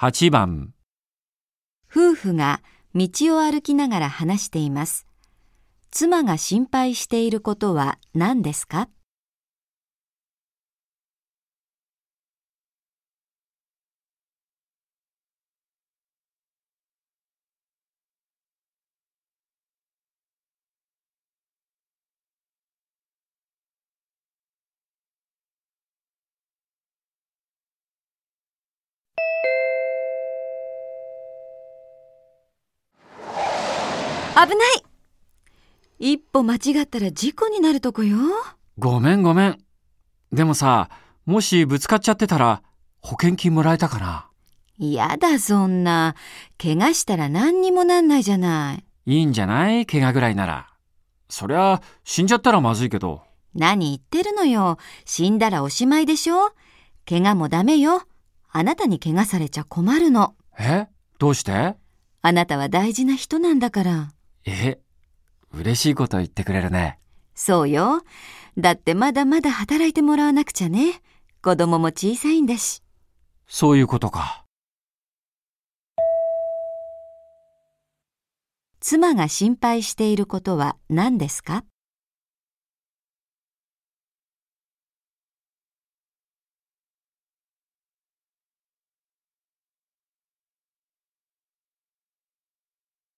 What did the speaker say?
8番、夫婦が道を歩きながら話しています。妻が心配していることは何ですか？危ない一歩間違ったら事故になるとこよ。ごめんごめん。でもさ、もしぶつかっちゃってたら保険金もらえたかなやだそんな。怪我したら何にもなんないじゃない。いいんじゃない？怪我ぐらいなら。そりゃ、死んじゃったらまずいけど。何言ってるのよ。死んだらおしまいでしょ怪我もダメよ。あなたに怪我されちゃ困るの。え？どうして？あなたは大事な人なんだから。え嬉しいこと言ってくれるね。そうよ。だってまだまだ働いてもらわなくちゃね。子供も小さいんだし。そういうことか。妻が心配していることは何ですか？